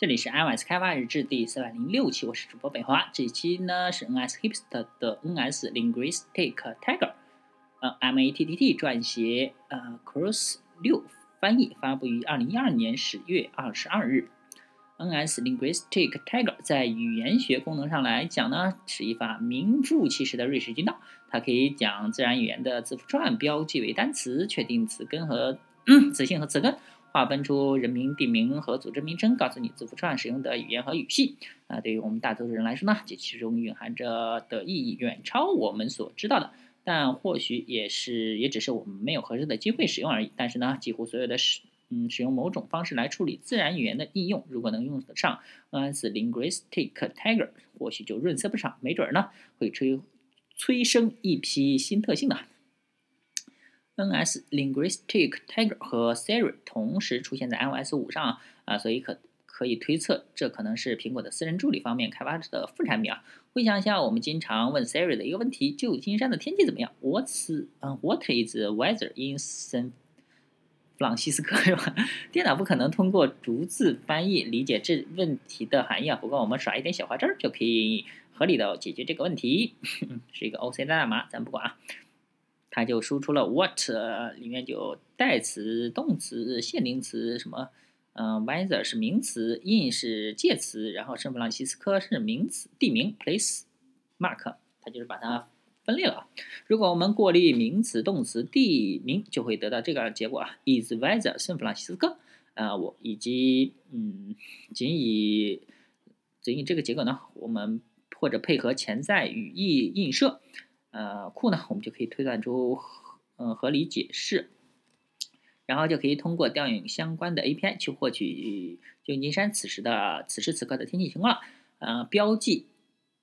这里是 iOS 开发日志第四百零六期，我是主播北华。这一期呢是 NS Hipster 的 NS Linguistic Tiger，呃，M A T T T 撰写，呃，Cross 六翻译，发布于二零一二年十月二十二日。NS Linguistic Tiger 在语言学功能上来讲呢，是一把名副其实的瑞士军刀。它可以将自然语言的字符串标记为单词，确定词根和词性和词根。划分出人名、地名和组织名称，告诉你字符串使用的语言和语系。啊，对于我们大多数人来说呢，这其中蕴含着的意义远超我们所知道的。但或许也是，也只是我们没有合适的机会使用而已。但是呢，几乎所有的使嗯使用某种方式来处理自然语言的应用，如果能用得上 NS Linguistic Tiger，或许就润色不少，没准儿呢会催催生一批新特性的。NS Linguistic Tiger 和 Siri 同时出现在 iOS 五上啊，所以可可以推测，这可能是苹果的私人助理方面开发的副产品啊。回想一下，我们经常问 Siri 的一个问题：旧金山的天气怎么样？What's 嗯，What is the weather in San 弗朗西斯科？是吧？电脑不可能通过逐字翻译理解这问题的含义啊。不过我们耍一点小花招就可以合理的解决这个问题，是一个 OC 代码，咱不管啊。它就输出了 what，里面就代词、动词、限定词，什么，嗯，weather 是名词，in 是介词，然后圣弗朗西斯科是名词，地名 place mark，它就是把它分裂了。如果我们过滤名词、动词、地名，就会得到这个结果啊，is weather 圣弗朗西斯科，啊，我以及，嗯，仅以仅以这个结果呢，我们或者配合潜在语义映射。呃，库呢，我们就可以推断出，嗯，合理解释，然后就可以通过调用相关的 API 去获取旧金山此时的此时此刻的天气情况。呃，标记，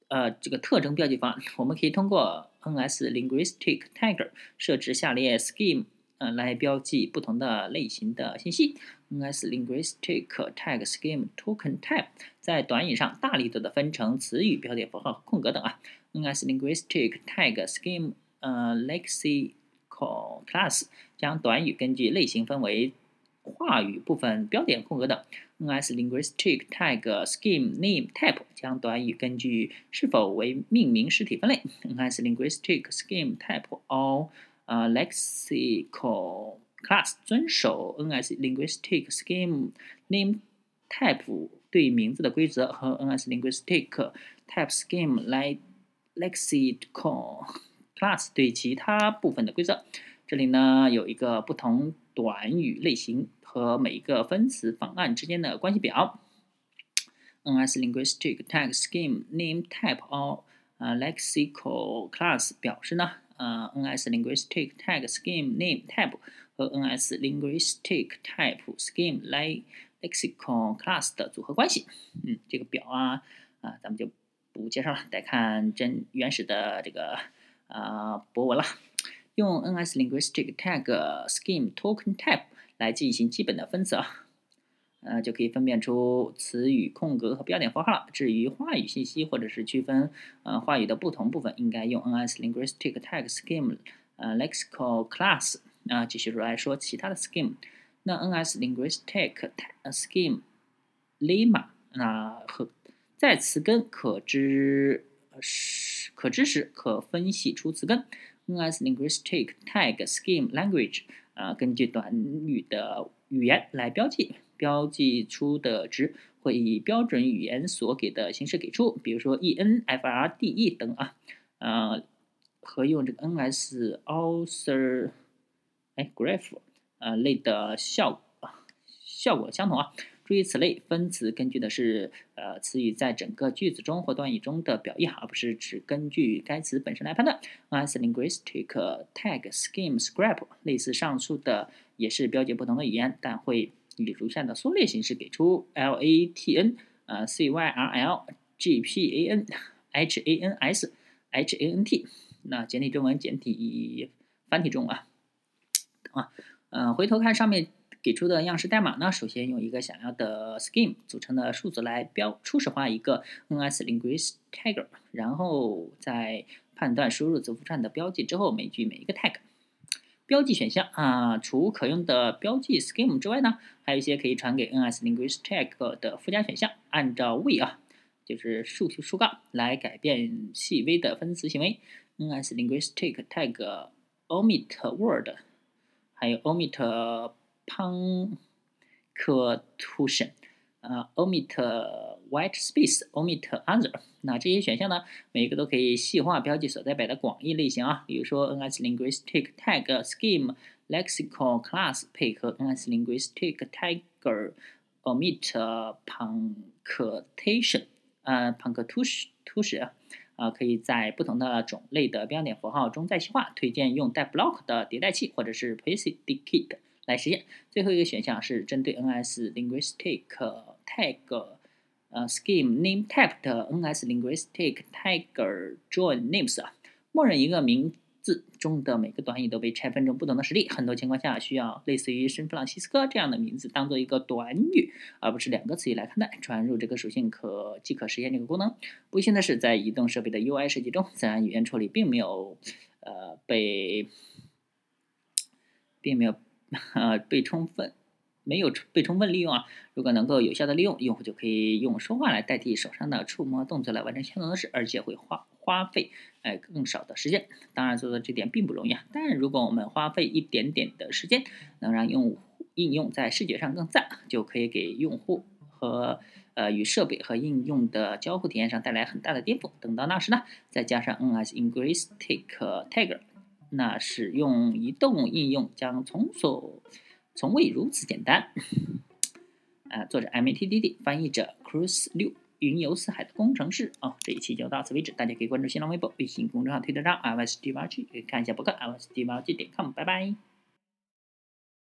呃，这个特征标记方，我们可以通过 NS Linguistic Tiger 设置下列 scheme，呃，来标记不同的类型的信息。NS Linguistic Tag Scheme Token Type 在短语上大力度的分成词语、标点符号空格等啊。NS Linguistic Tag Scheme 呃 Lexical Class 将短语根据类型分为话语部分、标点、空格等。NS Linguistic Tag Scheme Name Type 将短语根据是否为命名实体分类。NS Linguistic Scheme Type All 呃 Lexical Class 遵守 NS Linguistic Scheme Name Type 对名字的规则和 NS Linguistic Type Scheme 来 lexical class 对其他部分的规则。这里呢有一个不同短语类型和每一个分词方案之间的关系表。NS linguistic tag scheme name type or lexical class 表示呢，呃 NS linguistic tag scheme name type 和 NS linguistic type scheme 来 lexical class 的组合关系。嗯，这个表啊啊，咱们就。不介绍了，得看真原始的这个啊博文了。用 NS Linguistic Tag Scheme Token Type 来进行基本的分词啊，呃就可以分辨出词语空格和标点符号了。至于话语信息或者是区分呃话语的不同部分，应该用 NS Linguistic Tag Scheme 呃 Lexical Class 啊继续来说其他的 scheme。那 NS Linguistic Tag Scheme Lemma 那和在词根可知时可知时，可分析出词根。NS Linguistic Tag Scheme Language 啊，根据短语的语言来标记，标记出的值会以标准语言所给的形式给出，比如说 EN、FRDE 等啊，呃，和用这个 NS Author 哎 Graph 啊类的效果效果相同啊。注意，此类分词根据的是呃词语在整个句子中或短语中的表意，而不是只根据该词本身来判断。As linguistic tag scheme Scrap 类似上述的也是标记不同的语言，但会以如下的缩略形式给出：Latn 呃 Cyrl Gpan Hans Hant 那简体中文简体繁体中啊啊嗯回头看上面。给出的样式代码呢，首先用一个想要的 scheme 组成的数字来标初始化一个 NS linguistic tag，然后在判断输入字符串的标记之后，每句每一个 tag。标记选项啊，除可用的标记 scheme 之外呢，还有一些可以传给 NS Linguistic 的附加选项，按照位啊，就是竖竖杠来改变细微的分词行为。NS Linguistic tag omit word，还有 omit punctuation。呃，omit white space，omit other。那这些选项呢，每一个都可以细化标记所代表的广义类型啊。比如说，NS Linguistic Tag Scheme Lexical Class 配合 NS Linguistic Tagger omit punctuation，呃，punctuation 啊，可以在不同的种类的标点符号中再细化。推荐用带 block 的迭代器或者是 predicate。来实现。最后一个选项是针对 NS Linguistic Tag 呃 Scheme Name Type 的 NS Linguistic Tagger Join Names 啊，默认一个名字中的每个短语都被拆分成不同的实例。很多情况下需要类似于圣弗朗西斯科这样的名字当做一个短语，而不是两个词语来看待。传入这个属性可即可实现这个功能。不幸的是，在移动设备的 UI 设计中，自然语言处理并没有呃被并没有。呃，被充分没有被充分利用啊！如果能够有效的利用，用户就可以用说话来代替手上的触摸动作来完成相同的事，而且会花花费哎更少的时间。当然做到这点并不容易啊！但如果我们花费一点点的时间，能让用户应用在视觉上更赞，就可以给用户和呃与设备和应用的交互体验上带来很大的颠覆。等到那时呢，再加上 NS Ingristic Tiger。那使用移动应用将从所从未如此简单。啊，作者 M A T D D，翻译者 Cruise 六，云游四海的工程师。啊，这一期就到此为止，大家可以关注新浪微博、微信公众号、推特账 i S D 八 G，可以看一下博客 i S D 八 G 点 com，拜拜。